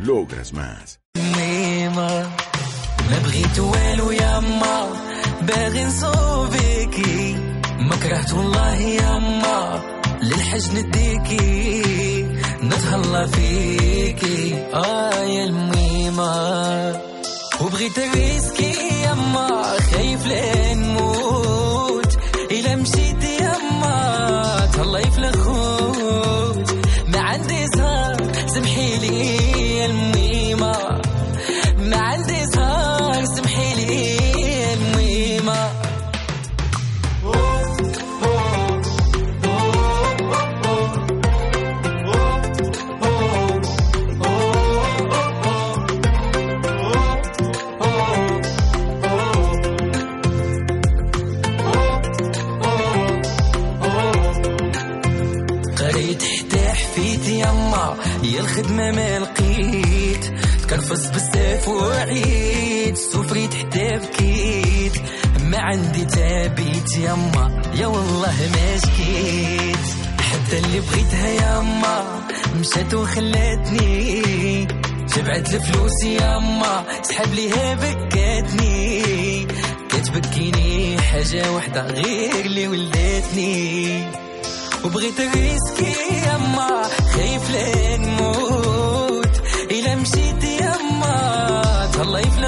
Logras más. ما بغيت والو ما كرهت للحج نديكي نتهلا فيكي آه يا الميمة وبغيت ريسكي يما خايف لين نموت إلا مشيت يما تهلاي في الخدمة ما لقيت. تكرفص بزاف وعيد سفريت حتى بكيت. ما عندي تابيت يما يا والله ما شكيت. حتى اللي بغيتها يما مشات وخلاتني. تبعت الفلوس يما سحب ليها بكاتني. كتبكيني حاجة وحدة غير اللي ولدتني وبغيت ريسكي يما خايف لين نموت إلا مشيت يما تهلاي في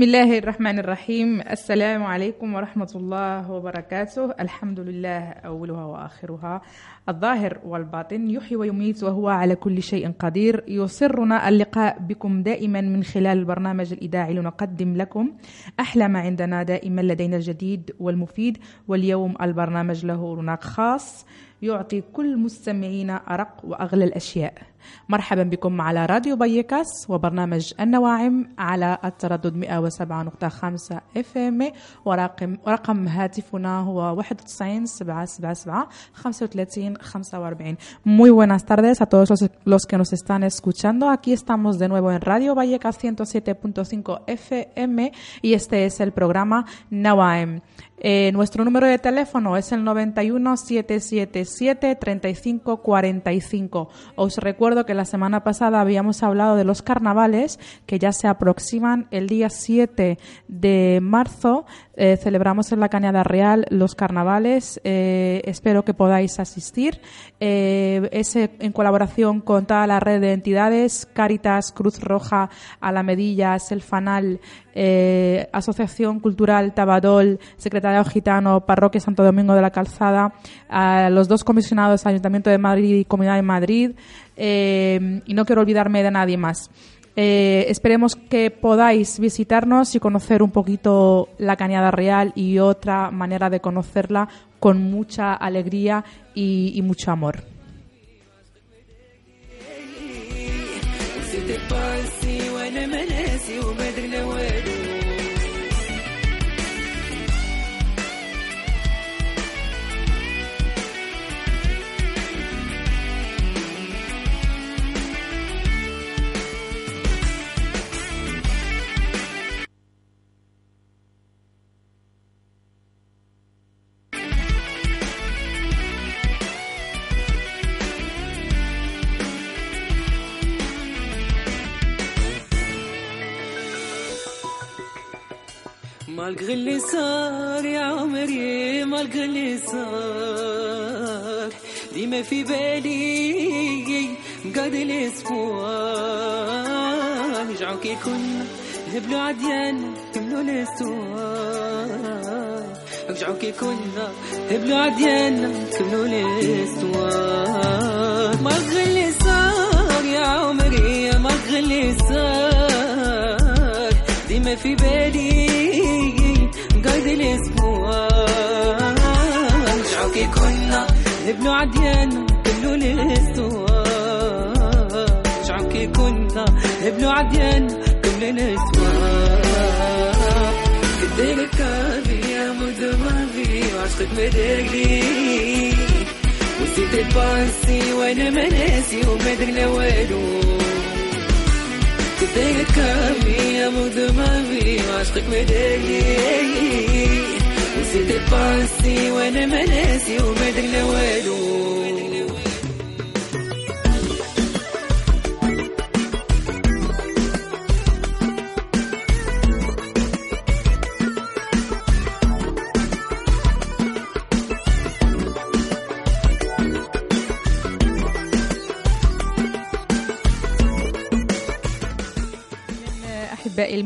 بسم الله الرحمن الرحيم. السلام عليكم ورحمة الله وبركاته. الحمد لله أولها وآخرها. الظاهر والباطن يحيي ويميت وهو على كل شيء قدير. يسرنا اللقاء بكم دائما من خلال البرنامج الإذاعي لنقدم لكم أحلى ما عندنا دائما لدينا الجديد والمفيد. واليوم البرنامج له رونق خاص يعطي كل مستمعينا أرق وأغلى الأشياء. مرحبا بكم على راديو بيكاس وبرنامج النواعم على التردد 107.5 اف ام ورقم ورقم هاتفنا هو 91 777 35 45. Muy buenas tardes a todos los, los que nos están escuchando. Aquí estamos de nuevo en Radio Vallecas 107.5 FM y este es el programa Nawaem. Eh, nuestro número de teléfono es el 91 777 3545. Os recuerdo que la semana pasada habíamos hablado de los carnavales que ya se aproximan el día 7 de marzo. Eh, celebramos en la Cañada Real los carnavales. Eh, espero que podáis asistir. Eh, es eh, en colaboración con toda la red de entidades, Cáritas, Cruz Roja, Alamedillas, El Fanal, Asociación Cultural Tabadol, Secretariado Gitano, Parroquia Santo Domingo de la Calzada, a los dos comisionados Ayuntamiento de Madrid y Comunidad de Madrid, eh, y no quiero olvidarme de nadie más. Eh, esperemos que podáis visitarnos y conocer un poquito la Cañada Real y otra manera de conocerla con mucha alegría y, y mucho amor. مالك اللي صار يا عمري مالك اللي صار. ديما في بالي قاد الأسبوع. نرجعو كي كنا نهبلو عديان كملو الاستوار رجعو كي كنا نهبلو عديان كملو الاستوار مالك اللي صار يا عمري مالك اللي صار. ديما في بالي نبنو عديان كملو الاستوار رجعو كي كنا نبنو عديان كملو الاستوار كديك كافي يا مدمغي وعشقك مدقلي وسيت الباسي وأنا مناسي ومدري لوالو كديك كافي يا مدمغي وعشقك مدقلي وسيت الباسي وأنا مناسي ومدري لوالو.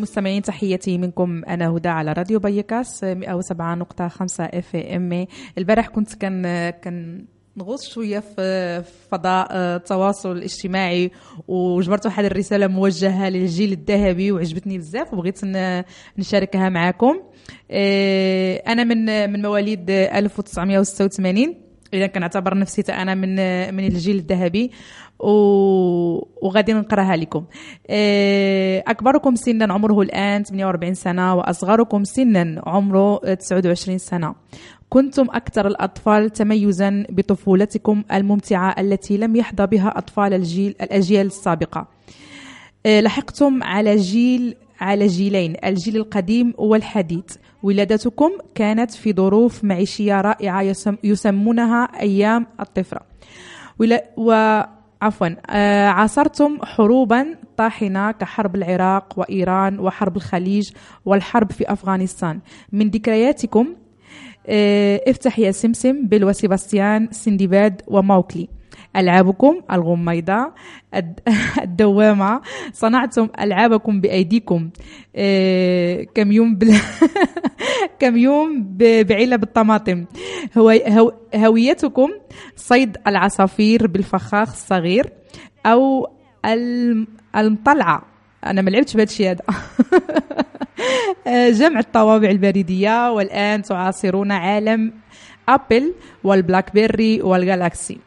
المستمعين تحياتي منكم. أنا هدى على راديو بيكاس 107.5 FM البارح كنت كان كان نغوص شوية في فضاء التواصل الاجتماعي وجبرت واحد الرسالة موجهة للجيل الذهبي وعجبتني بزاف وبغيت نشاركها معكم أنا من من مواليد 1986 إذا كنعتبر نفسي أنا من من الجيل الذهبي وغادي نقراها لكم. أكبركم سنا عمره الآن 48 سنة وأصغركم سنا عمره 29 سنة. كنتم أكثر الأطفال تميزا بطفولتكم الممتعة التي لم يحظى بها أطفال الجيل الأجيال السابقة. لحقتم على جيل على جيلين الجيل القديم والحديث. ولادتكم كانت في ظروف معيشية رائعة يسمونها أيام الطفرة. و عفوا عاصرتم حروبا طاحنة كحرب العراق وإيران وحرب الخليج والحرب في أفغانستان. من ذكرياتكم افتح يا سمسم بيل وسيباستيان سندباد وموكلي. ألعابكم الغميضة الدوامة. صنعتم ألعابكم بأيديكم. كم يوم بل كم يوم بعلب الطماطم. هو هويتكم صيد العصافير بالفخاخ الصغير أو المطلعة. أنا ما لعبتش بهذا الشيء هذا. جمع الطوابع البريدية والآن تعاصرون عالم Apple وال BlackBerry وال Galaxy.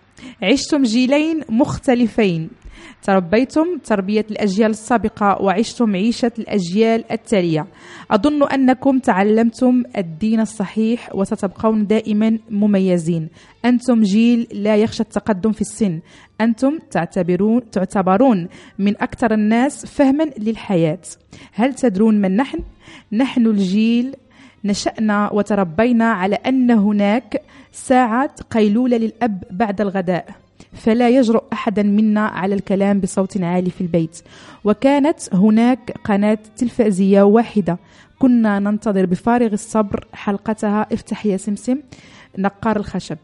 عشتم جيلين مختلفين. تربيتم تربية الأجيال السابقة وعشتم عيشة الأجيال التالية. أظن أنكم تعلمتم الدين الصحيح وستبقون دائما مميزين. أنتم جيل لا يخشى التقدم في السن. أنتم تعتبرون تعتبرون من أكثر الناس فهما للحياة. هل تدرون من نحن؟ نحن الجيل. نشأنا وتربينا على أن هناك ساعة قيلولة للأب بعد الغداء فلا يجرؤ أحدا منا على الكلام بصوت عالي في البيت. وكانت هناك قناة تلفزية واحدة. كنا ننتظر بفارغ الصبر حلقتها. افتح يا سمسم نقار الخشب.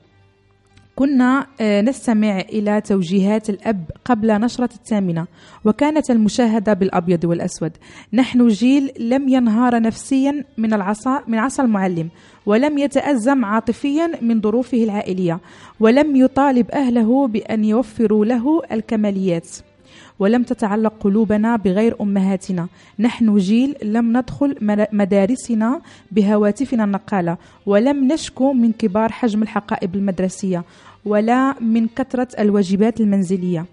كنا نستمع إلى توجيهات الأب قبل نشرة الثامنة وكانت المشاهدة بالأبيض والأسود. نحن جيل لم ينهار نفسيا من العصا من عصا المعلم ولم يتأزم عاطفيا من ظروفه العائلية ولم يطالب أهله بأن يوفروا له الكماليات. ولم تتعلق قلوبنا بغير أمهاتنا، نحن جيل لم ندخل مدارسنا بهواتفنا النقالة، ولم نشكو من كبار حجم الحقائب المدرسية، ولا من كثرة الواجبات المنزلية.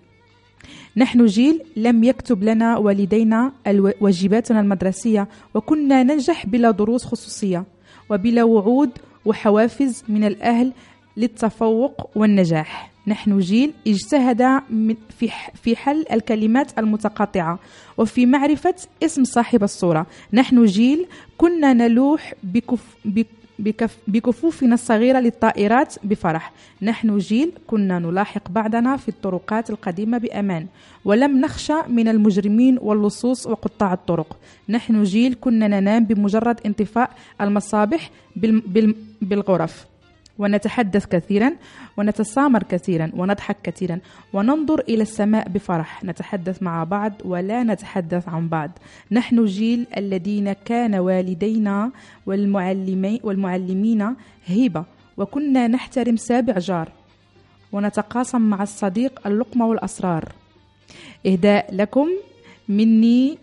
نحن جيل لم يكتب لنا والدينا واجباتنا المدرسية، وكنا ننجح بلا دروس خصوصية، وبلا وعود وحوافز من الأهل للتفوق والنجاح. نحن جيل اجتهد في حل الكلمات المتقاطعة وفي معرفة اسم صاحب الصورة. نحن جيل كنا نلوح بكف بكف بكفوفنا الصغيرة للطائرات بفرح. نحن جيل كنا نلاحق بعضنا في الطرقات القديمة بأمان ولم نخشى من المجرمين واللصوص وقطاع الطرق. نحن جيل كنا ننام بمجرد انطفاء بال- بالغرف. ونتحدث كثيرا ونتسامر كثيرا ونضحك كثيرا وننظر إلى السماء بفرح. نتحدث مع بعض ولا نتحدث عن بعض. نحن جيل الذين كان والدينا والمعلمين هبة وكنا نحترم سابع جار ونتقاسم مع الصديق اللقمة والأسرار. إهداء لكم مني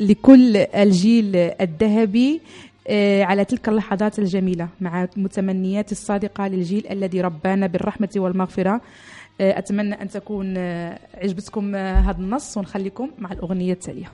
لكل الجيل الذهبي على تلك اللحظات الجميلة مع متمنيات الصادقة للجيل الذي ربانا بالرحمة والمغفرة. آه، أتمنى أن تكون آه، عجبتكم آه، هذا النص ونخليكم مع الأغنية التالية.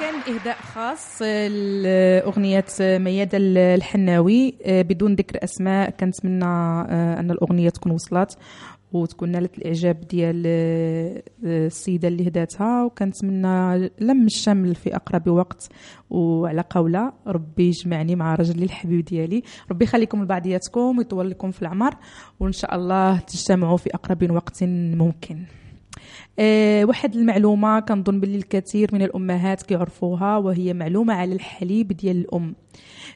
كان إهداء خاص لأغنية ميادة الحناوي. آه، بدون ذكر أسماء كنتمنى آه، أن الأغنية تكون وصلت وتكون نالت الإعجاب ديال آه، السيدة اللي هداتها. وكنتمنى لم الشمل في أقرب وقت. وعلى قولة ربي يجمعني مع رجلي الحبيب ديالي. ربي يخليكم لبعضياتكم ويطول لكم في العمر. وإن شاء الله تجتمعوا في أقرب وقت ممكن. آه، واحد المعلومة كنظن باللي الكثير من الأمهات كيعرفوها وهي معلومة على الحليب ديال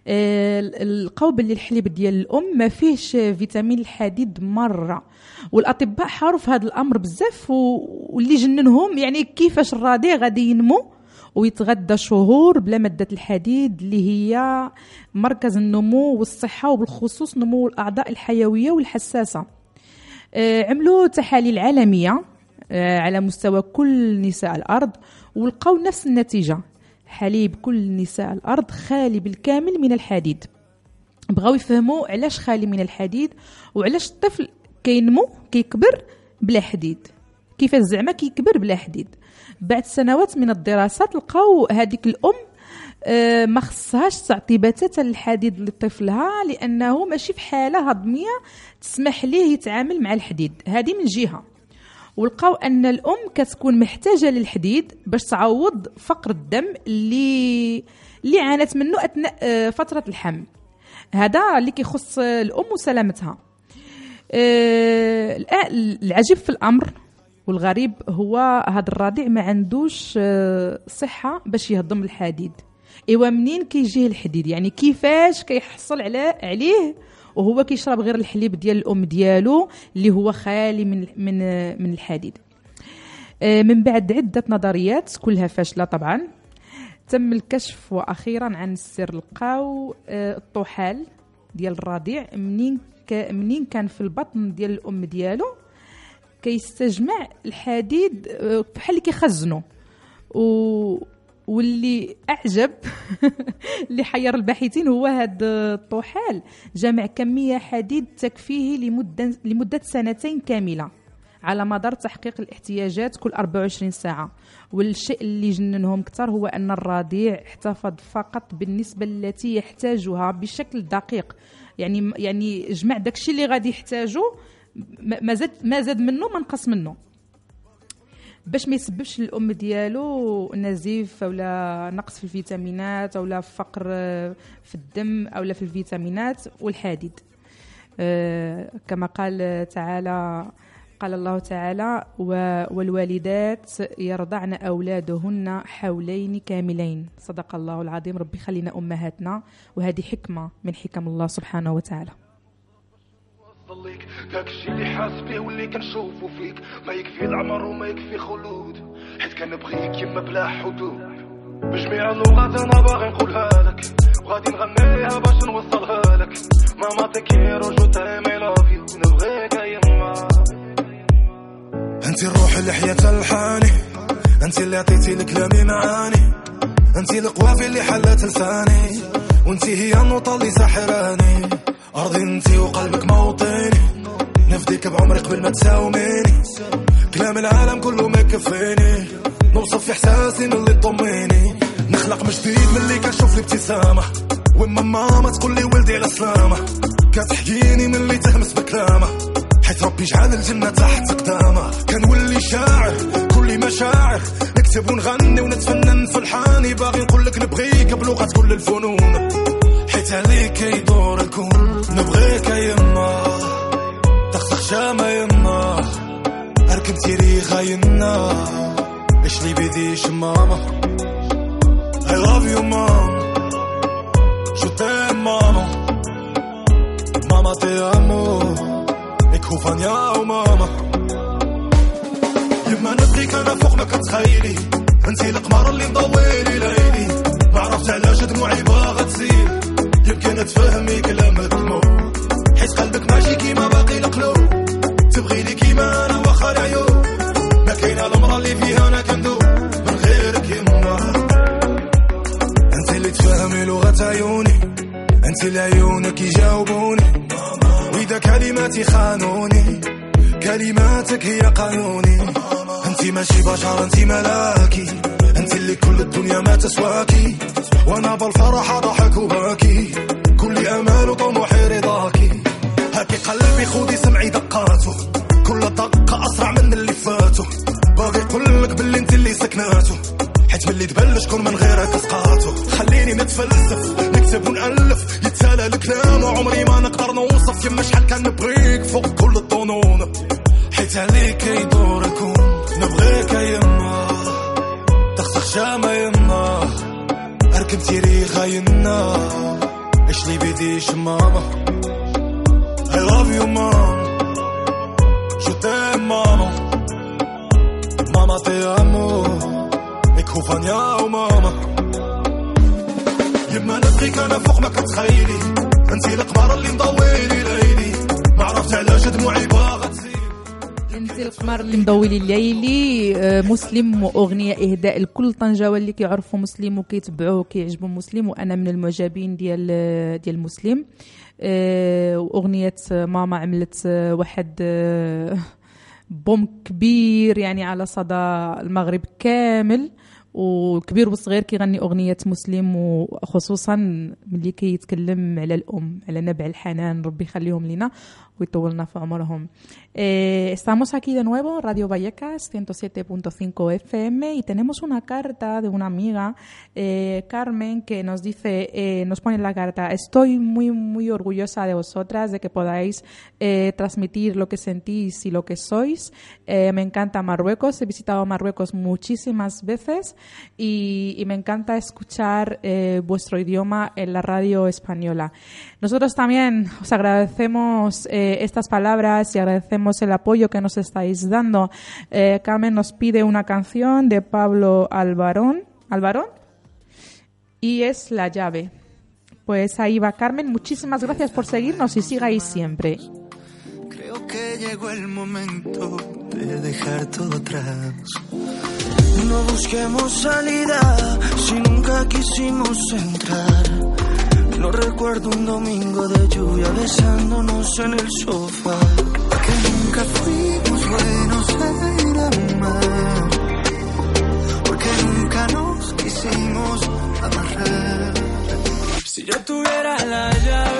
آه، القول باللي الحليب ديال الأم ما فيهش فيتامين الحديد مرة. والأطباء حاروا في هذا الأمر بزاف واللي جننهم يعني كيفاش الرضيع غادي ينمو ويتغدى شهور بلا مادة الحديد اللي هي مركز النمو والصحة وبالخصوص نمو الأعضاء الحيوية والحساسة. آه، عملوا تحاليل عالمية. على مستوى كل نساء الأرض ولقوا نفس النتيجة. حليب كل نساء الأرض خالي بالكامل من الحديد. بغاو يفهموا علاش خالي من الحديد وعلاش الطفل كينمو كيكبر بلا حديد. كيفاش زعما كيكبر بلا حديد. بعد سنوات من الدراسات لقاو هذيك الأم آه، ما خصهاش تعطي بتاتا الحديد لطفلها لأنه ماشي في حالة هضمية تسمح ليه يتعامل مع الحديد. هذه من جهة. ولقاو أن الأم كتكون محتاجة للحديد باش تعوض فقر الدم اللي اللي عانت منه أثناء آه، فترة الحمل. هذا اللي كيخص الأم وسلامتها. آه، العجيب في الأمر والغريب هو هذا الرضيع ما عندوش آه، صحة باش يهضم الحديد. إيوا منين كيجيه الحديد؟ يعني كيفاش كيحصل على عليه وهو كيشرب غير الحليب ديال الأم ديالو اللي هو خالي من من من الحديد. آه، من بعد عدة نظريات كلها فاشلة طبعا. تم الكشف وأخيرا عن السر لقاو آه، الطحال ديال الرضيع منين منين كان في البطن ديال الأم ديالو. كيستجمع الحديد آه، بحال كيخزنو. و واللي أعجب اللي حير الباحثين هو هذا الطحال. جمع كمية حديد تكفيه لمده لمدة سنتين كاملة على مدار تحقيق الاحتياجات كل 24 ساعة. والشيء اللي جننهم أكثر هو أن الرضيع احتفظ فقط بالنسبة التي يحتاجها بشكل دقيق. يعني يعني جمع داكشي اللي غادي يحتاجه ما زاد ما زاد منه ما نقص منه. باش ما يسببش للأم ديالو نزيف ولا نقص في الفيتامينات ولا فقر في الدم أو في الفيتامينات والحديد. آه، كما قال تعالى قال الله تعالى والوالدات يرضعن أولادهن حولين كاملين. صدق الله العظيم. ربي خلينا أمهاتنا وهذه حكمة من حكم الله سبحانه وتعالى. ضليك داك الشي اللي حاس بيه واللي كنشوفو فيك. ما يكفي العمر وما يكفي خلود. حيت كنبغيك يما بلا حدود. بجميع اللغات أنا باغي نقولها لك. وغادي نغنيها باش نوصلها لك. ماما te quiero je t'aime I love you نبغيك يما انت الروح اللي حياة الحاني انت اللي عطيتي لكلامي معاني انت القوافي اللي حلت لساني وانت هي النوطة اللي ساحراني. أرضي انت وقلبك موطني نفديك بعمري قبل ما تساوميني. كلام العالم كله ما يكفيني نوصف في إحساسي من اللي تضميني نخلق من جديد من اللي كنشوف الابتسامة وما ماما تقول لي ولدي على سلامة كتحكيني من اللي تهمس بكلامة. حيت ربي جعل الجنة تحت قدامه كنولي شاعر كل مشاعر. نكتب ونغني ونتفنن في الحاني. باغي نقول لك نبغيك بلغة كل الفنون حيت عليك يدور الكون. نبغيك يما شامة يما أركب تيريخا يما إيش لي بديش ماما I love you mom. Je t'aime maman Mama te amo كوفانيا وماما يما نبغيك أنا فوق ما كتخيلي انتي القمر اللي مضويلي ليلي. ما عرفت علاش دموعي باغا تسيل يمكن تفهمي كلامك الموت. حيت قلبك ماشي كيما باقي القلوب. تبغيني كيما أنا واخا العيوب ما كاينة المرا اللي فيها أنا كندوب. من غيرك يما أنت اللي تفهمي لغة عيوني. أنت اللي عيونك يجاوبوني. وإذا كلماتي خانوني كلماتك هي قانوني. أنت ماشي بشر أنت ملاكي. أنت اللي كل الدنيا ما تسواكي. وأنا بالفرح ضحك وباكي. كل امال وطموحي رضاكي. هاكي قلبي خودي سمعي دقاته كل دقة أسرع من اللي فاتو باغي يقولك باللي انت اللي سكناته. حيت ملي تبلش شكون من غيرك اسقاطو خليني نتفلسف نكتب ونألف. يتسالى الكلام وعمري ما نقدر نوصف. يما شحال كان نبغيك فوق كل الظنون. حيت عليك يدور الكون نبغيك يما تخسخ شامة يما أركب تيريخا يما إيش لي بديش ماما؟ I love you mom. Maman Mama te amo كوفانيا وما نبغيك أنا فوق ما كتخيلي أنت القمر اللي مضوي لي ليلي. ما عرفت علاش دموعي باغا تزيد. أنت القمر اللي مضوي لي آه، مسلم واغنيه إهداء لكل طنجاوة اللي كيعرفوا مسلم وكيتبعوه وكيعجبوا مسلم وأنا من المعجبين ديال ديال مسلم. آه، وأغنية ماما عملت آه، واحد آه، بوم كبير يعني على صدى المغرب كامل. وكبير وصغير كيغني أغنية مسلم وخصوصا ملي كيتكلم على الأم على نبع الحنان ربي يخليهم لنا eh, estamos aquí de nuevo Radio Vallecas 107.5 FM y tenemos una carta de una amiga eh, Carmen que nos dice eh, nos pone la carta estoy muy muy orgullosa de vosotras de que podáis eh, transmitir lo que sentís y lo que sois. Eh, me encanta Marruecos he visitado Marruecos muchísimas veces y, y me encanta escuchar eh, vuestro idioma en la radio española nosotros también os agradecemos eh, estas palabras y agradecemos el apoyo que nos estáis dando. Eh, Carmen nos pide una canción de Pablo Alvarón. ¿Alvarón? Y es La llave. Pues ahí va Carmen. Muchísimas gracias por seguirnos y sigáis siempre. Creo que llegó el momento de dejar todo atrás. No busquemos salida si nunca quisimos entrar. No recuerdo un domingo de lluvia besándonos en el sofá. Que nunca fuimos buenos en amar. Porque nunca nos quisimos amarrar. Si yo tuviera la llave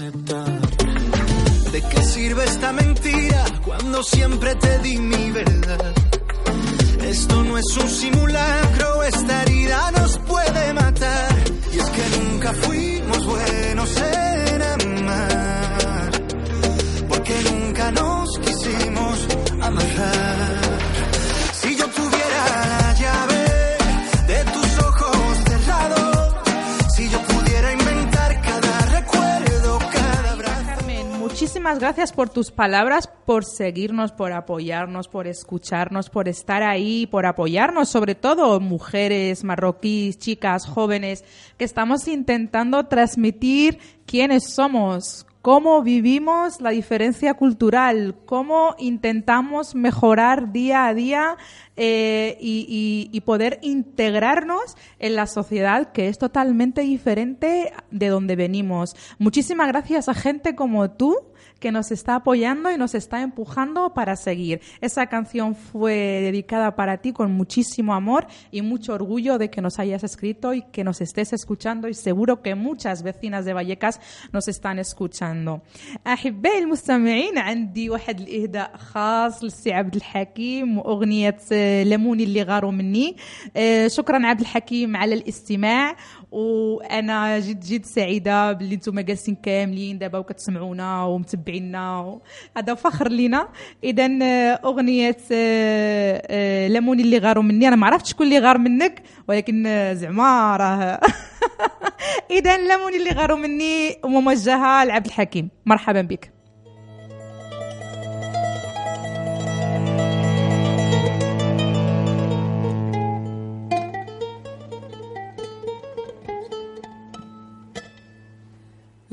sit down. Gracias por tus palabras, por seguirnos, por apoyarnos, por escucharnos, por estar ahí, por apoyarnos, sobre todo mujeres marroquíes, chicas, jóvenes, que estamos intentando transmitir quiénes somos, cómo vivimos la diferencia cultural, cómo intentamos mejorar día a día eh, y, poder integrarnos en la sociedad que es totalmente diferente de donde venimos. Muchísimas gracias a gente como tú que nos está apoyando y nos está empujando para seguir. Esa canción fue dedicada para ti con muchísimo amor y mucho orgullo de que nos hayas escrito y que nos estés escuchando y seguro que muchas vecinas de Vallecas nos están escuchando. وأنا جد جد سعيدة باللي نتوما جالسين كاملين دابا وكتسمعونا ومتبعينا هذا فخر لينا. اذا أغنية آه، آه، لموني اللي غاروا مني. أنا ما عرفتش شكون اللي غار منك ولكن آه، زعما راه اذا لموني اللي غاروا مني وموجهه لعبد الحكيم. مرحبا بك.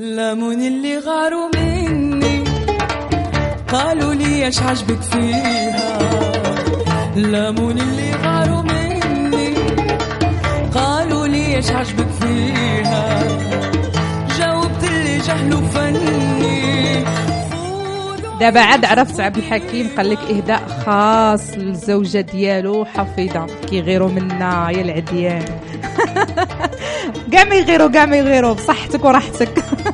لموني اللي غاروا مني. قالوا لي إيش عجبك فيها؟ لموني اللي غاروا مني. قالوا لي إيش عجبك فيها؟ جاوبت اللي جهلوا فني. دابا عاد عرفت عبد الحكيم قال لك إهداء خاص للزوجة ديالو حفيظة. كيغيروا منا يا العديان. كاع ما يغيروا كاع ما يغيروا. بصحتك وراحتك.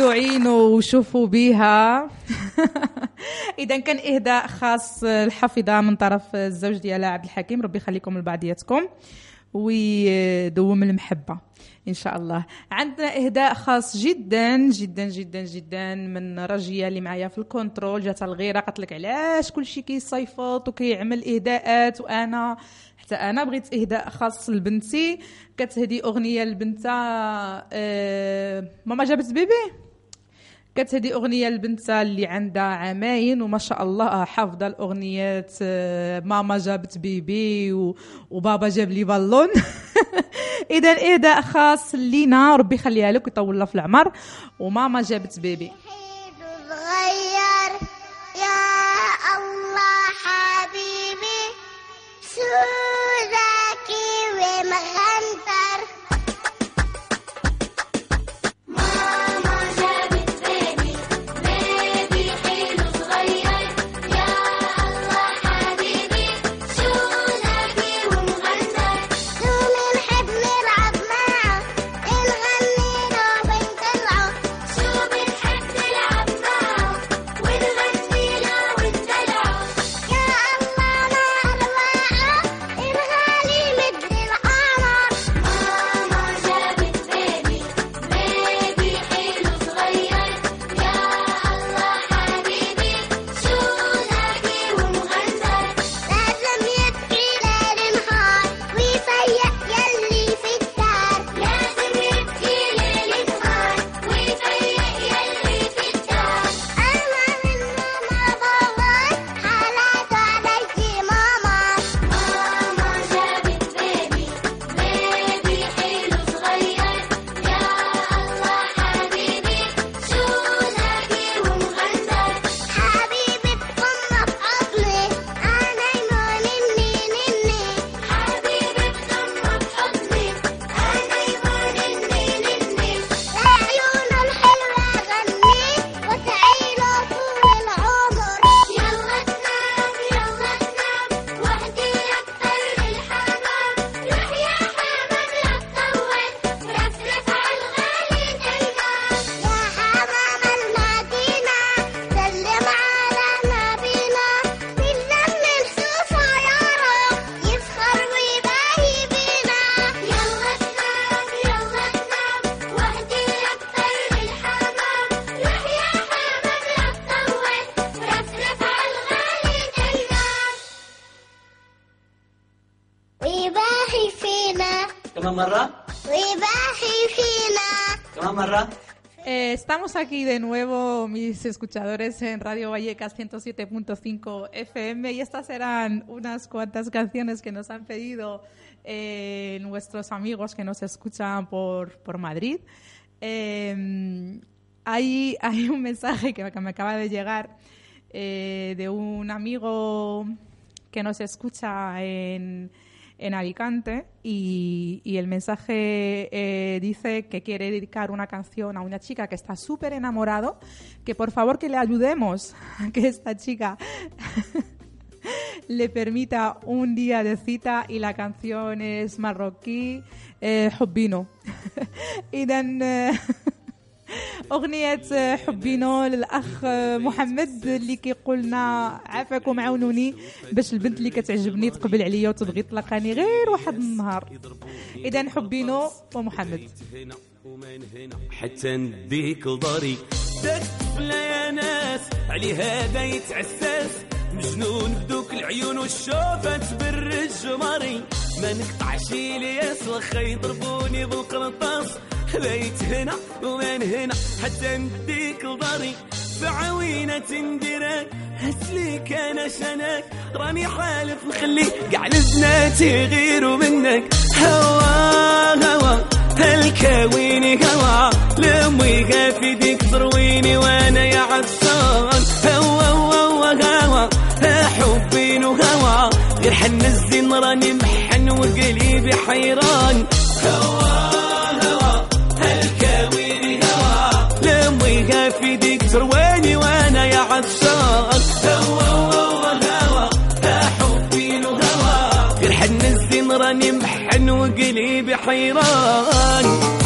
خدوا عينه وشوفوا بيها. إذا كان إهداء خاص الحفيظه من طرف الزوج ديالها عبد الحكيم ربي يخليكم لبعضياتكم ويدوم المحبة إن شاء الله. عندنا إهداء خاص جدا جدا جدا جدا من رجية اللي معايا في الكونترول جات الغيرة قالت لك علاش كلشي كيصيفط وكيعمل إهداءات وأنا حتى أنا بغيت إهداء خاص لبنتي. كتهدي أغنية لبنتها أه ماما جابت بيبي؟ كانت هذه أغنية لبنتها اللي عندها عامين وما شاء الله حافظة الأغنيات آه، ماما جابت بيبي وبابا جاب لي بالون. إذا اهداء خاص لينا ربي يخليها لك ويطول في العمر. وماما جابت بيبي. صغير يا الله حبيبي aquí de nuevo, mis escuchadores, en Radio Vallecas 107.5 FM y estas eran unas cuantas canciones que nos han pedido eh, nuestros amigos que nos escuchan por, por Madrid. Eh, hay, hay un mensaje que, que me acaba de llegar eh, de un amigo que nos escucha en, en Alicante y, y el mensaje eh, dice que quiere dedicar una canción a una chica que está súper enamorado, que por favor que le ayudemos a que esta chica le permita un día de cita y la canción es marroquí, eh, Hobbino. y then, eh, أغنية حبينو للأخ محمد اللي كيقول لنا عافاكم عاونوني باش البنت اللي كتعجبني تقبل عليا وتبغي تلقاني غير واحد النهار. إذا حبينو ومحمد. حتى نديك ضري داك يا ناس علي هذا يتعساس. مجنون بدوك العيون والشوفة تبرج جمري ما نقطعش الياس واخا يضربوني بالقرطاس. بيت هنا ومن هنا حتى نديك ضري بعوينة تندرك هسليك أنا شنك. راني حالف نخلي كاع البنات يغيروا منك. هوا هوا هالكاويني هوا. لمي في ديك ترويني وأنا يا عطشان. هوا هوا هوا حبين وهوا غير حن الزين راني محن وقلبي حيران. هوا هوا. في ديك ترويني وأنا يا عطشان هوا هوا هوا حبين وهوا غير حن الزين راني محن وقلبي حيران.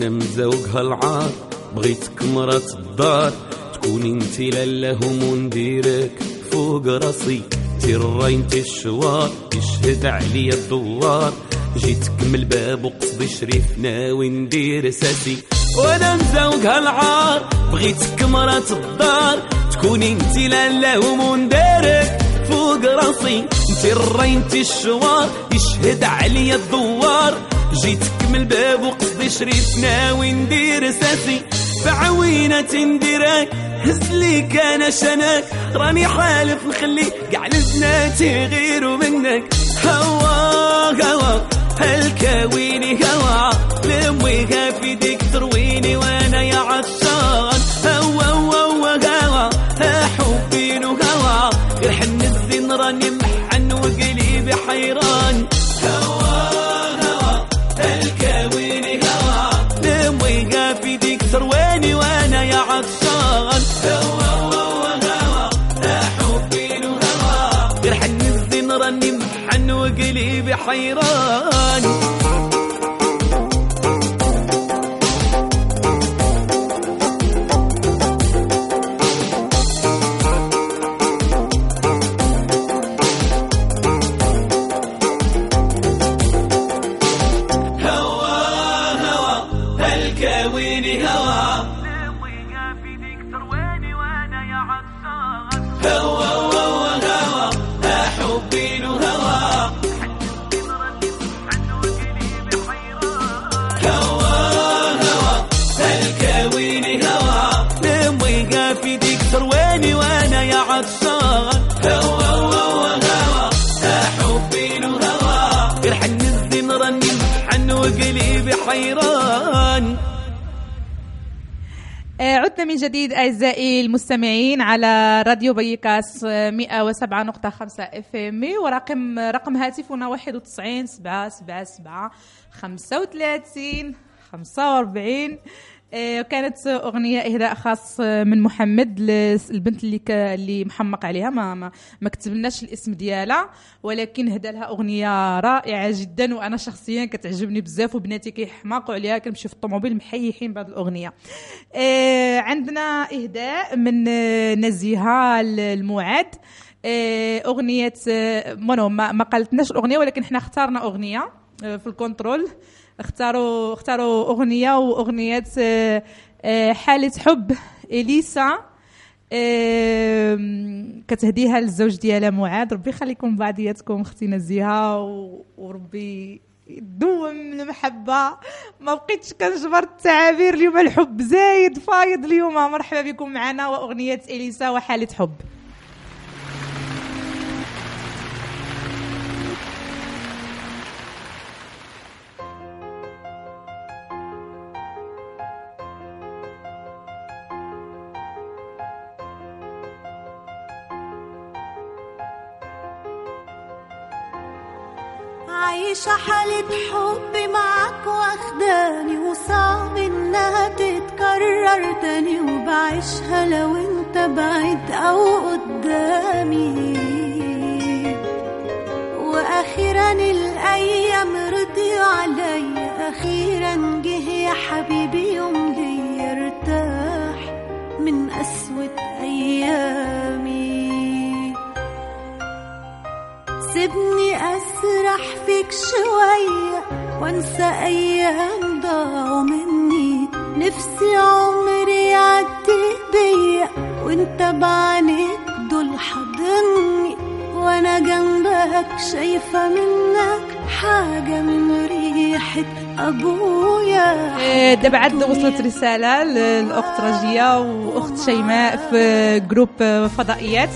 أنا مزوق هالعار بغيتك مرات الدار تكوني انتي لالهم ونديرك فوق راسي انتي الراي انتي الشوار يشهد عليا الدوار. جيتك من الباب وقصدي شريف ناوي ندير ساسي. وأنا مزوق هالعار بغيتك مرات الدار تكوني انتي لالهم ونديرك فوق راسي انتي الراي انتي الشوار يشهد عليا الدوار. جيتك من الباب وقصدي شريف ناوي ندير ساسي. بعوينة نديرك هز ليك أنا شنك راني حالف نخلي كاع البنات يغيروا منك. هوا هوا هالكاويني هوا. لمي في ديك ترويني وأنا يا عطشان. هوا هوا هوا حبين وهوا غير حن الزين راني محن وقلبي حيران. وقلبي حيران آه، عدنا من جديد أعزائي المستمعين على راديو بيكاس آه، 107.5 إف إم ورقم رقم هاتفنا 91 7 7 7 35 45 آه، كانت أغنية إهداء خاص آه، من محمد للبنت اللي ك... اللي محمق عليها. ما ما, ما الاسم ديالها ولكن هدا لها أغنية رائعة جدا وأنا شخصيا كتعجبني بزاف وبناتي كيحماقوا عليها كنمشي في الطوموبيل محيحين بهذه الأغنية. آه، عندنا إهداء من آه، نزيهة المعاد آه، أغنية آه، ما, ما قالتناش الأغنية ولكن إحنا اختارنا أغنية آه، في الكنترول. اختاروا اختاروا أغنية وأغنية آه، آه، حالة حب. إليسا كتهديها للزوج ديالها معاذ. ربي يخليكم بعضياتكم أختي نزيهة و- وربي يدوم المحبة ما بقيتش كنجبر التعابير. اليوم الحب زايد فايض اليوم. مرحبا بكم معنا. وأغنية إليسا وحالة حب. عايشة حالة حب معاك وأخداني وصعب إنها تتكرر تاني وبعيشها لو أنت بعيد أو قدامي. وأخيرا الأيام رضيوا عليا أخيرا جه يا حبيبي يوم لي ارتاح من أسود أيامي. سيبني أسرح فيك شوية وانسى أيام ضاعوا مني. نفسي عمري يعدي بيا وانت بعينيك دول حاضني وأنا جنبك شايفة منك حاجة من ريحة أبويا. آه، دابا عاد وصلت رسالة للأخت رجية وأخت شيماء في جروب فضائيات.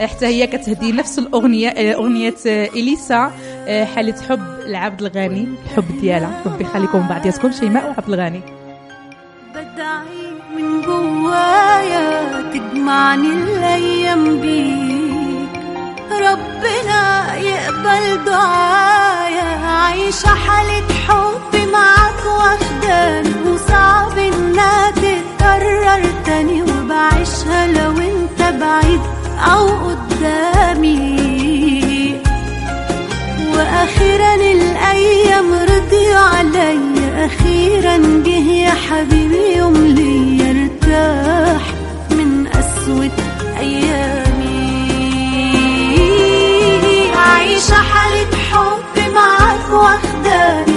حتى هي كتهدي نفس الأغنية أغنية آه، إليسا. آه، حالة حب لعبد الغني الحب ديالها. ربي يخليكم بعضياتكم شيماء وعبد الغني. بدعي من جوايا تجمعني الأيام بيك. ربنا يقبل دعايا. عايشة حالة حب معاك واخداني وصعب انها تتكرر تاني. وبعيشها لو أنت بعيد أو قدامي. وأخيرا الأيام رضيوا عليا أخيرا جه يا حبيبي يوم لي ارتاح من أسود أيامي. عايشه حالة حب معاك واخداني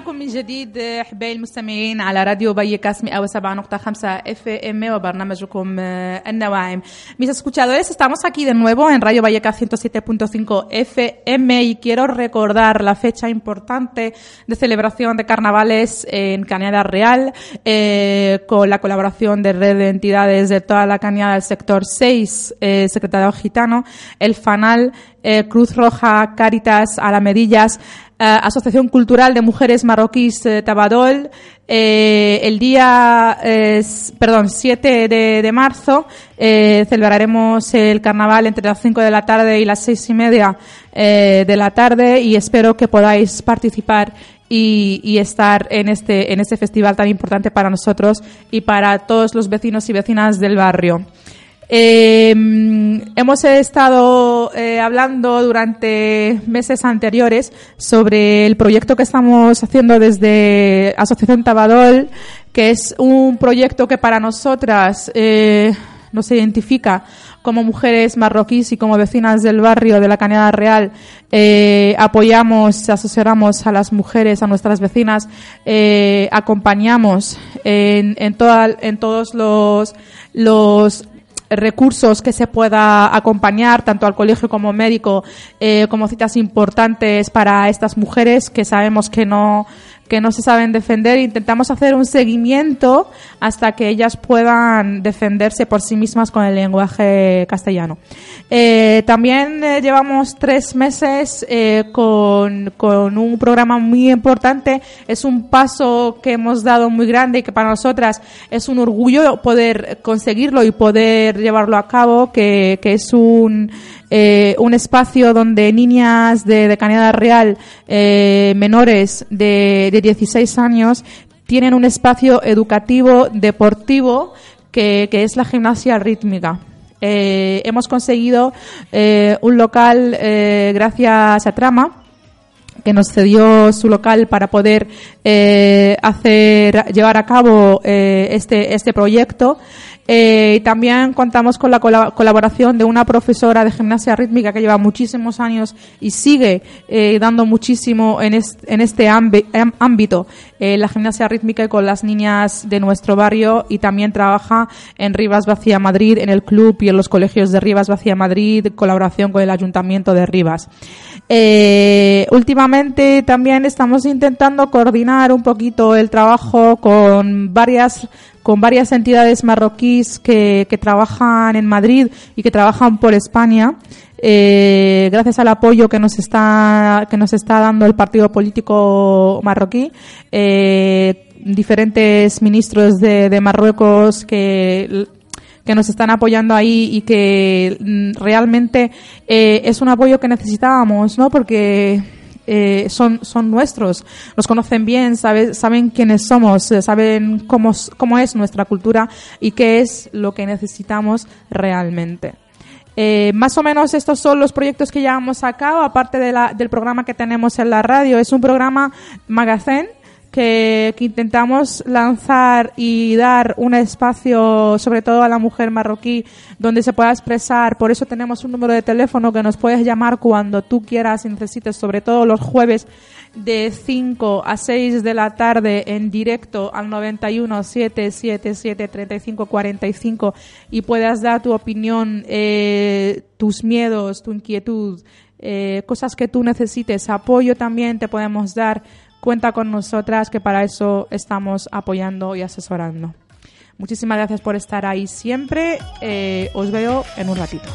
معكم من جديد احبائي المستمعين على راديو Vallecas 107.5 FM وبرنامجكم النواعم. Mis escuchadores, estamos aquí de nuevo en Radio Vallecas 107.5 FM y quiero recordar la fecha importante de celebración de carnavales en Cañada Real eh, con la colaboración de red de entidades de toda la cañada del sector 6, eh, Secretariado Gitano, el FANAL eh, Cruz Roja, Cáritas, Alamedillas, eh, Asociación Cultural de Mujeres Marroquíes eh, Tabadol, el día, perdón, 7 de, de marzo celebraremos el carnaval entre las 5 de la tarde y las 6 y media de la tarde y espero que podáis participar y, y estar en este, en este festival tan importante para nosotros y para todos los vecinos y vecinas del barrio. Eh, hemos estado eh, hablando durante meses anteriores sobre el proyecto que estamos haciendo desde Asociación Tabadol, que es un proyecto que para nosotras eh, nos identifica como mujeres marroquíes y como vecinas del barrio de la Cañada Real. Eh, apoyamos, asesoramos a las mujeres, a nuestras vecinas, eh, acompañamos en, todos los recursos que se pueda acompañar tanto al colegio como médico eh, como citas importantes para estas mujeres que sabemos que no que no se saben defender. Intentamos hacer un seguimiento hasta que ellas puedan defenderse por sí mismas con el lenguaje castellano. Eh, también eh, llevamos tres meses eh, con, con un programa muy importante. Es un paso que hemos dado muy grande y que para nosotras es un orgullo poder conseguirlo y poder llevarlo a cabo, que, que es un, eh, un espacio donde niñas de, de Cañada Real, eh, menores de, de 16 años, tienen un espacio educativo, deportivo, que, que es la gimnasia rítmica. Eh, hemos conseguido un local gracias a Trama, que nos cedió su local para poder hacer llevar a cabo este este proyecto Eh, también contamos con la cola- colaboración de una profesora de gimnasia rítmica que lleva muchísimos años y sigue eh, dando muchísimo en, est- en este ámbito eh, la gimnasia rítmica y con las niñas de nuestro barrio y también trabaja en Rivas Vacía Madrid, en el club y en los colegios de Rivas Vacía Madrid, colaboración con el Ayuntamiento de Rivas. Eh, últimamente también estamos intentando coordinar un poquito el trabajo con varias con varias entidades marroquíes que, que trabajan en Madrid y que trabajan por España. Eh, gracias al apoyo que nos está que nos está dando el partido político marroquí, eh, diferentes ministros de, de Marruecos que que nos están apoyando ahí y que mm, realmente eh, es un apoyo que necesitábamos, ¿no? Porque eh, son, son nuestros, nos conocen bien, sabe- saben quiénes somos, eh, saben cómo, cómo es nuestra cultura y qué es lo que necesitamos realmente. Más o menos estos son los proyectos que llevamos a cabo, aparte del programa que tenemos en la radio. Es un programa magazine que, intentamos lanzar y dar un espacio, sobre todo a la mujer marroquí, donde se pueda expresar. Por eso tenemos un número de teléfono que nos puedes llamar cuando tú quieras y necesites, sobre todo los jueves de 5 a 6 de la tarde en directo al 91 777 35 45 y puedas dar tu opinión, eh, tus miedos, tu inquietud, eh, cosas que tú necesites, apoyo también te podemos dar cuenta con nosotras, que para eso estamos apoyando y asesorando. Muchísimas gracias por estar ahí siempre. Eh, os veo en un ratito.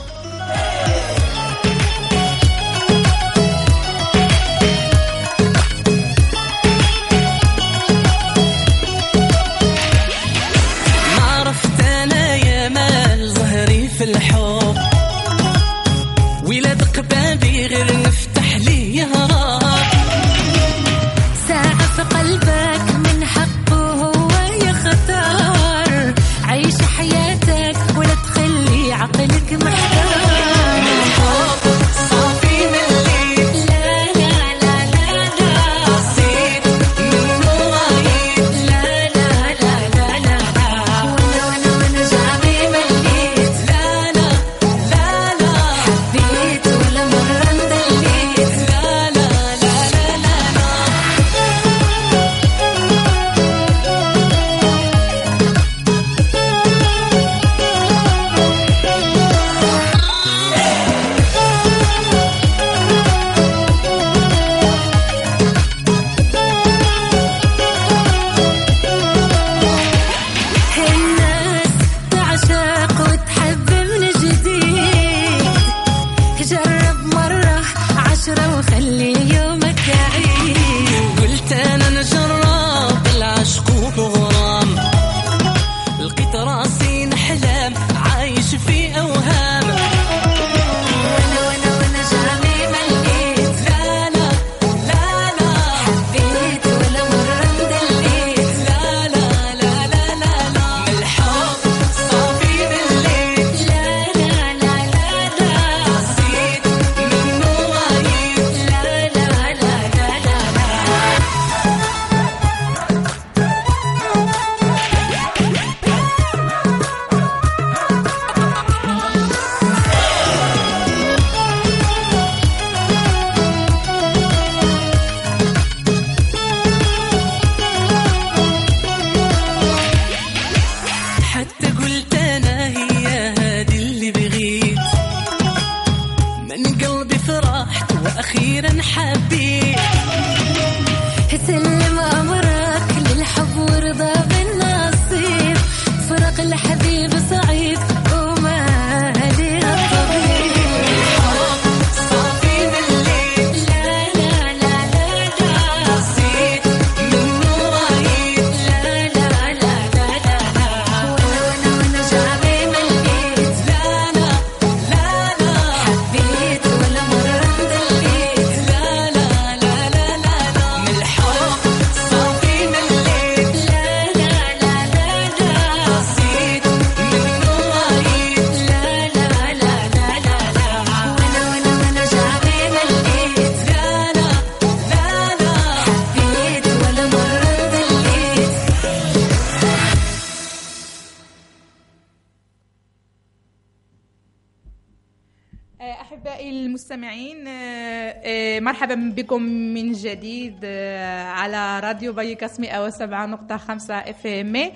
بكم من جديد آه، على راديو بايكاس 107.5 FM.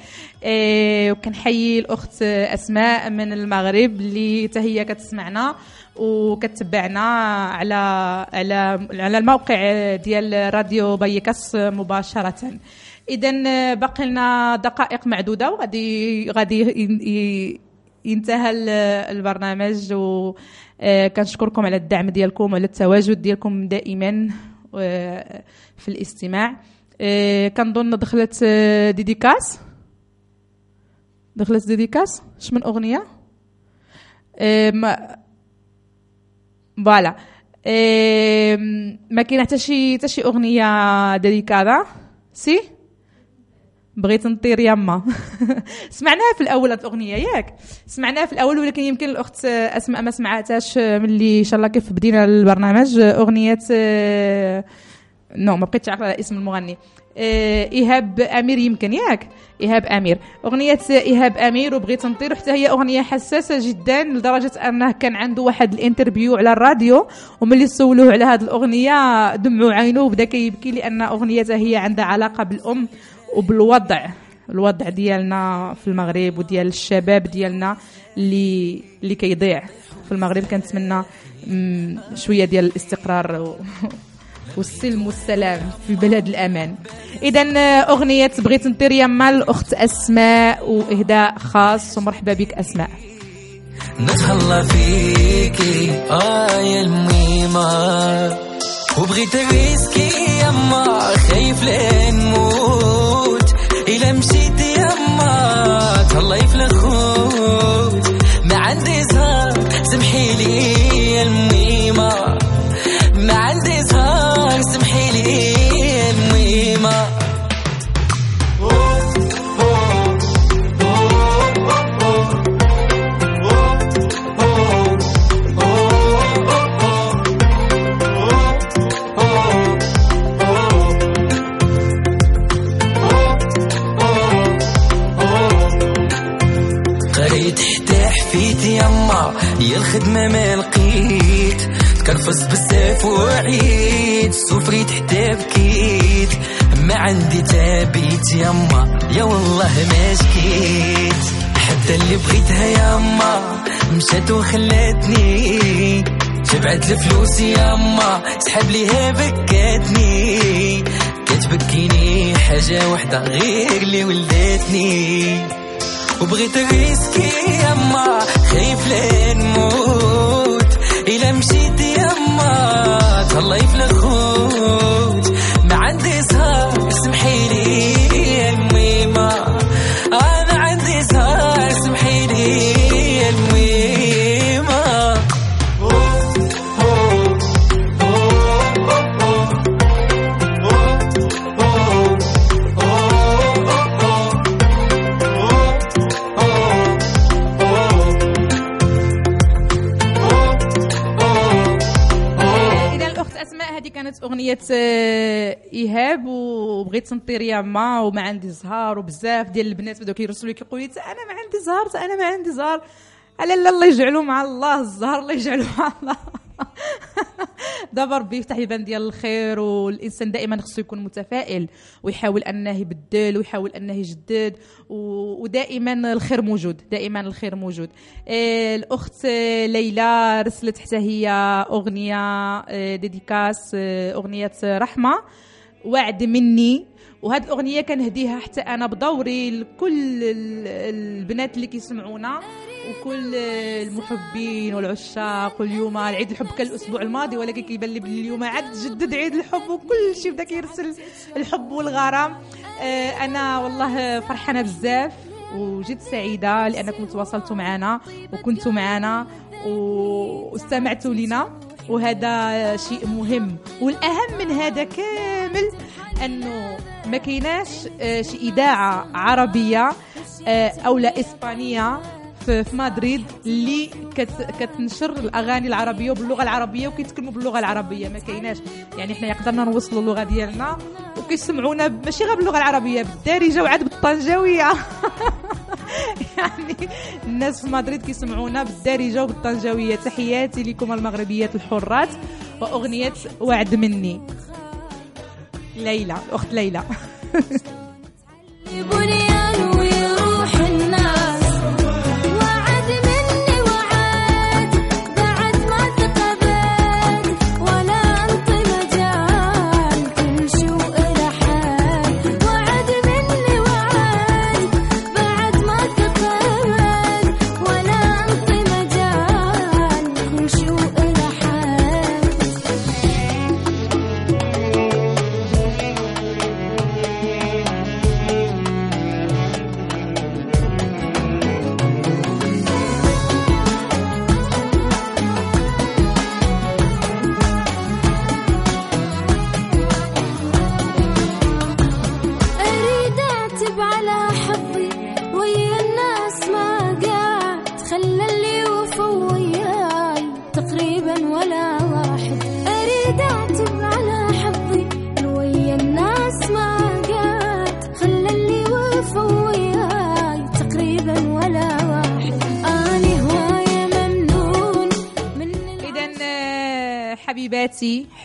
وكنحيي الأخت أسماء من المغرب اللي حتى هي كتسمعنا وكتبعنا على على على الموقع ديال راديو بايكاس مباشرة. إذا باقي لنا دقائق معدودة وغادي غادي ينتهى ال- البرنامج و آه، كنشكركم على الدعم ديالكم وعلى التواجد ديالكم دائما آه، في الاستماع. آه، كنظن دخلت آه، dedicas دخلت dedicas اش من أغنية؟ آه، voilà. آه، ما كاين حتى شي حتى شي أغنية dedicada sí؟ بغيت نطير يما. سمعناها في الأول الأغنية ياك. سمعناها في الأول ولكن يمكن الأخت أسماء ما سمعتهاش ملي إن شاء الله كيف بدينا البرنامج. أغنية آه، no ما بقيتش عارفة اسم المغني. آه، إيهاب أمير يمكن ياك. إيهاب أمير. أغنية إيهاب أمير وبغيت نطير. حتى هي أغنية حساسة جدا لدرجة أنه كان عنده واحد ال interview على الراديو وملي سولوه على هذه الأغنية دمعوا عينه وبدا كيبكي لأن اغنيته هي عندها علاقة بالأم. وبالوضع الوضع ديالنا في المغرب وديال الشباب ديالنا اللي اللي كيضيع في المغرب. كنتمنى شوية ديال الاستقرار. والسلم والسلام في بلد الأمان. اذا أغنية بغيت نطير يما الاخت أسماء وإهداء خاص ومرحبا بك أسماء. نتهلا فيكي آه يا الميمة. وبغيت ريسكي يما خايف لين إلا مشيت يما تهلاي في الخوت ما عندي زهر سمحي لي يا يا الخدمة ما لقيت. تكرفص بزاف وعيد سفريت حتى بكيت. ما عندي تابيت يما يا والله ما شكيت. حتى اللي بغيتها يما مشات وخلاتني. جبعت الفلوس يما سحب ليها بكاتني. كتبكيني حاجة وحدة غير اللي ولدتني. وبغيت ريسكي يما خايف لين نموت إلا مشيت يما تهلاي في الخوت. اغنيه آه، إيهاب وبغيت نطير يما وما عندي زهار وبزاف ديال البنات بداو كيرسلوا لي كيقولوا لي أنا ما عندي زهر أنا ما عندي زهر على الله يجعلوا مع الله الزهر الله يجعلوا مع الله. دابا ربي يفتح يبان ديال الخير والإنسان دائما خصو يكون متفائل ويحاول أنه يبدل ويحاول أنه يجدد ودائما الخير موجود دائما الخير موجود. آه، الأخت ليلى رسلت حتى هي أغنية آه، ديديكاس آه، أغنية رحمة وعد مني. وهاد الأغنية كنهديها حتى أنا بدوري لكل ال- البنات اللي كيسمعونا. وكل المحبين والعشاق واليوم العيد الحب كان الأسبوع الماضي ولكن كيبان لي اليوم عاد جدد عيد الحب وكل شيء بدا كيرسل الحب والغرام. آه، أنا والله فرحانة بزاف وجد سعيدة لأنكم تواصلتوا معنا وكنتوا معنا واستمعتوا لنا وهذا شيء مهم. والأهم من هذا كامل أنه ما كايناش آه، شي إذاعة عربية آه، أو لا إسبانية في في مدريد اللي كت كتنشر الأغاني العربية وباللغه العربية وكيتكلموا باللغة العربية. ما كايناش. يعني إحنا يقدرنا نوصلوا اللغة ديالنا وكيسمعونا ماشي غير باللغة العربية بالدارجه وعاد بالطنجاويه يعني الناس في مدريد كيسمعونا بالدارجه وبالطنجاويه تحياتي لكم المغربيات الحرات وأغنية وعد مني. ليلى أخت ليلى.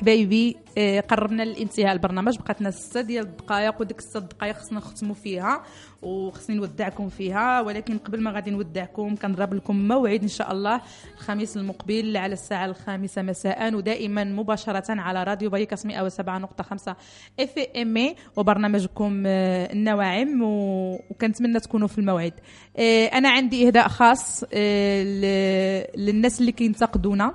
حبايبي آه، قربنا لانتهاء البرنامج. بقات لنا ستة ديال الدقائق وديك الستة دقائق خصنا نختموا فيها وخصني نودعكم فيها. ولكن قبل ما غادي نودعكم كنضرب لكم موعد إن شاء الله الخميس المقبل على الساعة الخامسة مساء ودائما مباشرة على راديو بايكاس 107.5 إف إم وبرنامجكم آه، النواعم وكنتمنى تكونوا في الموعد. آه، أنا عندي إهداء خاص للناس اللي كينتقدونا.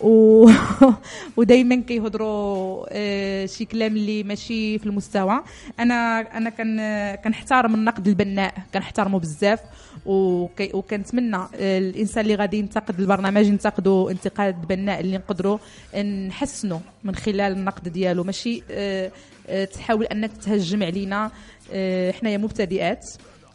و... ودائما كيهضروا آه، شي كلام اللي ماشي في المستوى. أنا أنا كان كنحترم النقد البناء كنحترمه بزاف. وكي... وكنتمنى آه، الإنسان اللي غادي ينتقد البرنامج ينتقدوا انتقاد بناء اللي نقدروا نحسنوا من خلال النقد ديالو. ماشي آه، تحاول انك تهجم علينا حنايا مبتدئات.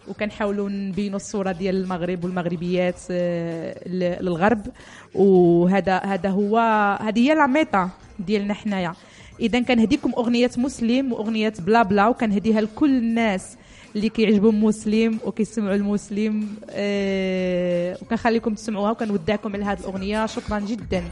وكنحاولوا نبينوا الصورة ديال المغرب والمغربيات آه، للغرب. وهذا هذا هو هذه هي لا ميتا ديالنا حنايا. اذا كنهديكم أغنية مسلم وأغنية بلا بلا وكنهديها لكل الناس اللي كيعجبهم مسلم وكيسمعوا المسلم آه وكنخليكم تسمعوها وكنودعكم على هذه الاغنيه شكرا جدا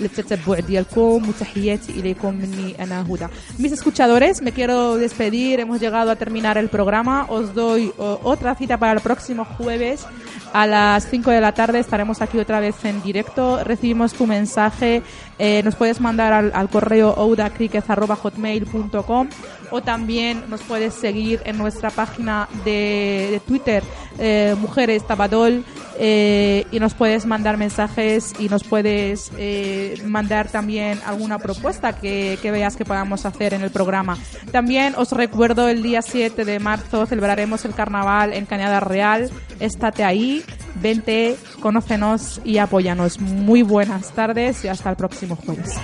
للتتبع ديالكم وتحياتي اليكم مني انا هدى. mis escuchadores me quiero despedir hemos llegado a terminar el programa os doy otra cita para el próximo jueves a las 5 de la tarde estaremos aquí otra vez en directo recibimos tu mensaje. Eh, nos puedes mandar al, al correo oudacriquez.com o también nos puedes seguir en nuestra página de, Twitter, eh, Mujeres Tabadol, eh, y nos puedes mandar mensajes y nos puedes eh, mandar también alguna propuesta que, que veas que podamos hacer en el programa. También os recuerdo el día 7 de marzo celebraremos el carnaval en Cañada Real. Estate ahí, vente, conócenos y apóyanos. Muy buenas tardes y hasta el próximo jueves.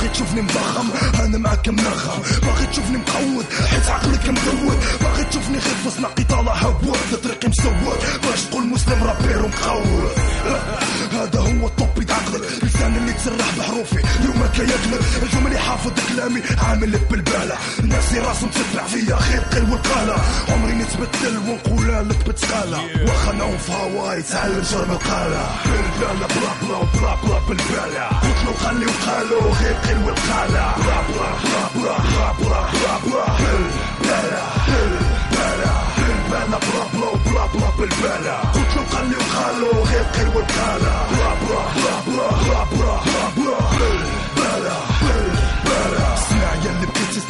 باغي تشوفني مضخم. أنا معاك منغم باغي تشوفني مقود. حيت عقلك مدود. باغي تشوفني غير في صناقي طالع هبوط. طريقي مسود. باش تقول مسلم رابير ومقود. هذا هو الطوبي د عقلك. لسان اللي تسرح بحروفي. اليوم كيكذب الجمل يحافظ كلامي. عامل بالبالة الناس اللي راسهم تتبع فيا. خير قل والقالة عمري نتبدل ونقول لك بتقالة واخا نوم في هواي تعلم شرب القالة بالبالة بلا بلا بلا بلا بالبالة قلت له خلي وقالوا غير الوقالة رابرة رابرة رابرة رابرة هلبلة هلبلة هلبلة برابلة وبرابلة بالبلة قلت له قال لي وخالو غير قلب الوقالة رابرة رابرة رابرة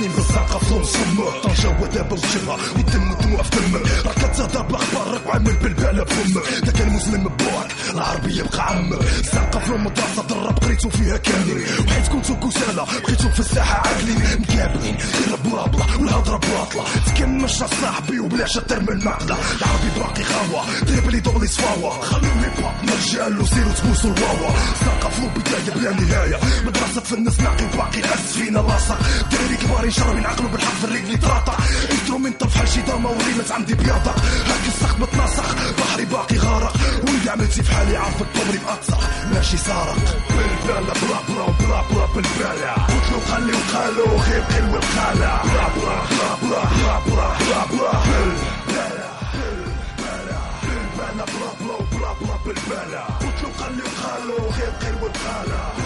سنين بالزعقه في نصمة طنجة وداب الجبهة والدم دموع في فمك راك تزاد بالاخبار وعامل بالبالة فمك كان المسلم بوعك العربية بقى عمك الزعقه في مدرسة الراب قريتو فيها كاملين. وحيت كنتو كسالة. بقيتو في الساحة عاقلين. مكابلين غير ورابلة والهضرة بواطلة تكمش صاحبي وبلا شطر من المعقدة العربي باقي خاوة دريبلي دوغلي صفاوة خلوني باب مرجال وسيرو تبوسو الواوا الزعقه في بداية بلا نهاية مدرسة فن الناس وباقي حس فينا لاصق داري كباري يجرى من عقله بالحرف الرجل يتراطع انترومنت في حالشي ضامة وريلز عندي بياضة هاك السخ بتناسخ بحري باقي غارق واللي عملتي في حالي عارف الطبري مقطع ماشي سارق بالبالة بلا بلا بلا بلا بالبالة قلت خلي وخالو غير قلب الخالة بلا بلا بلا بلا بلا بلا بلا بلا بلا بلا بلا بلا بلا بالبالة قلت له خلي وخالو غير قلب الخالة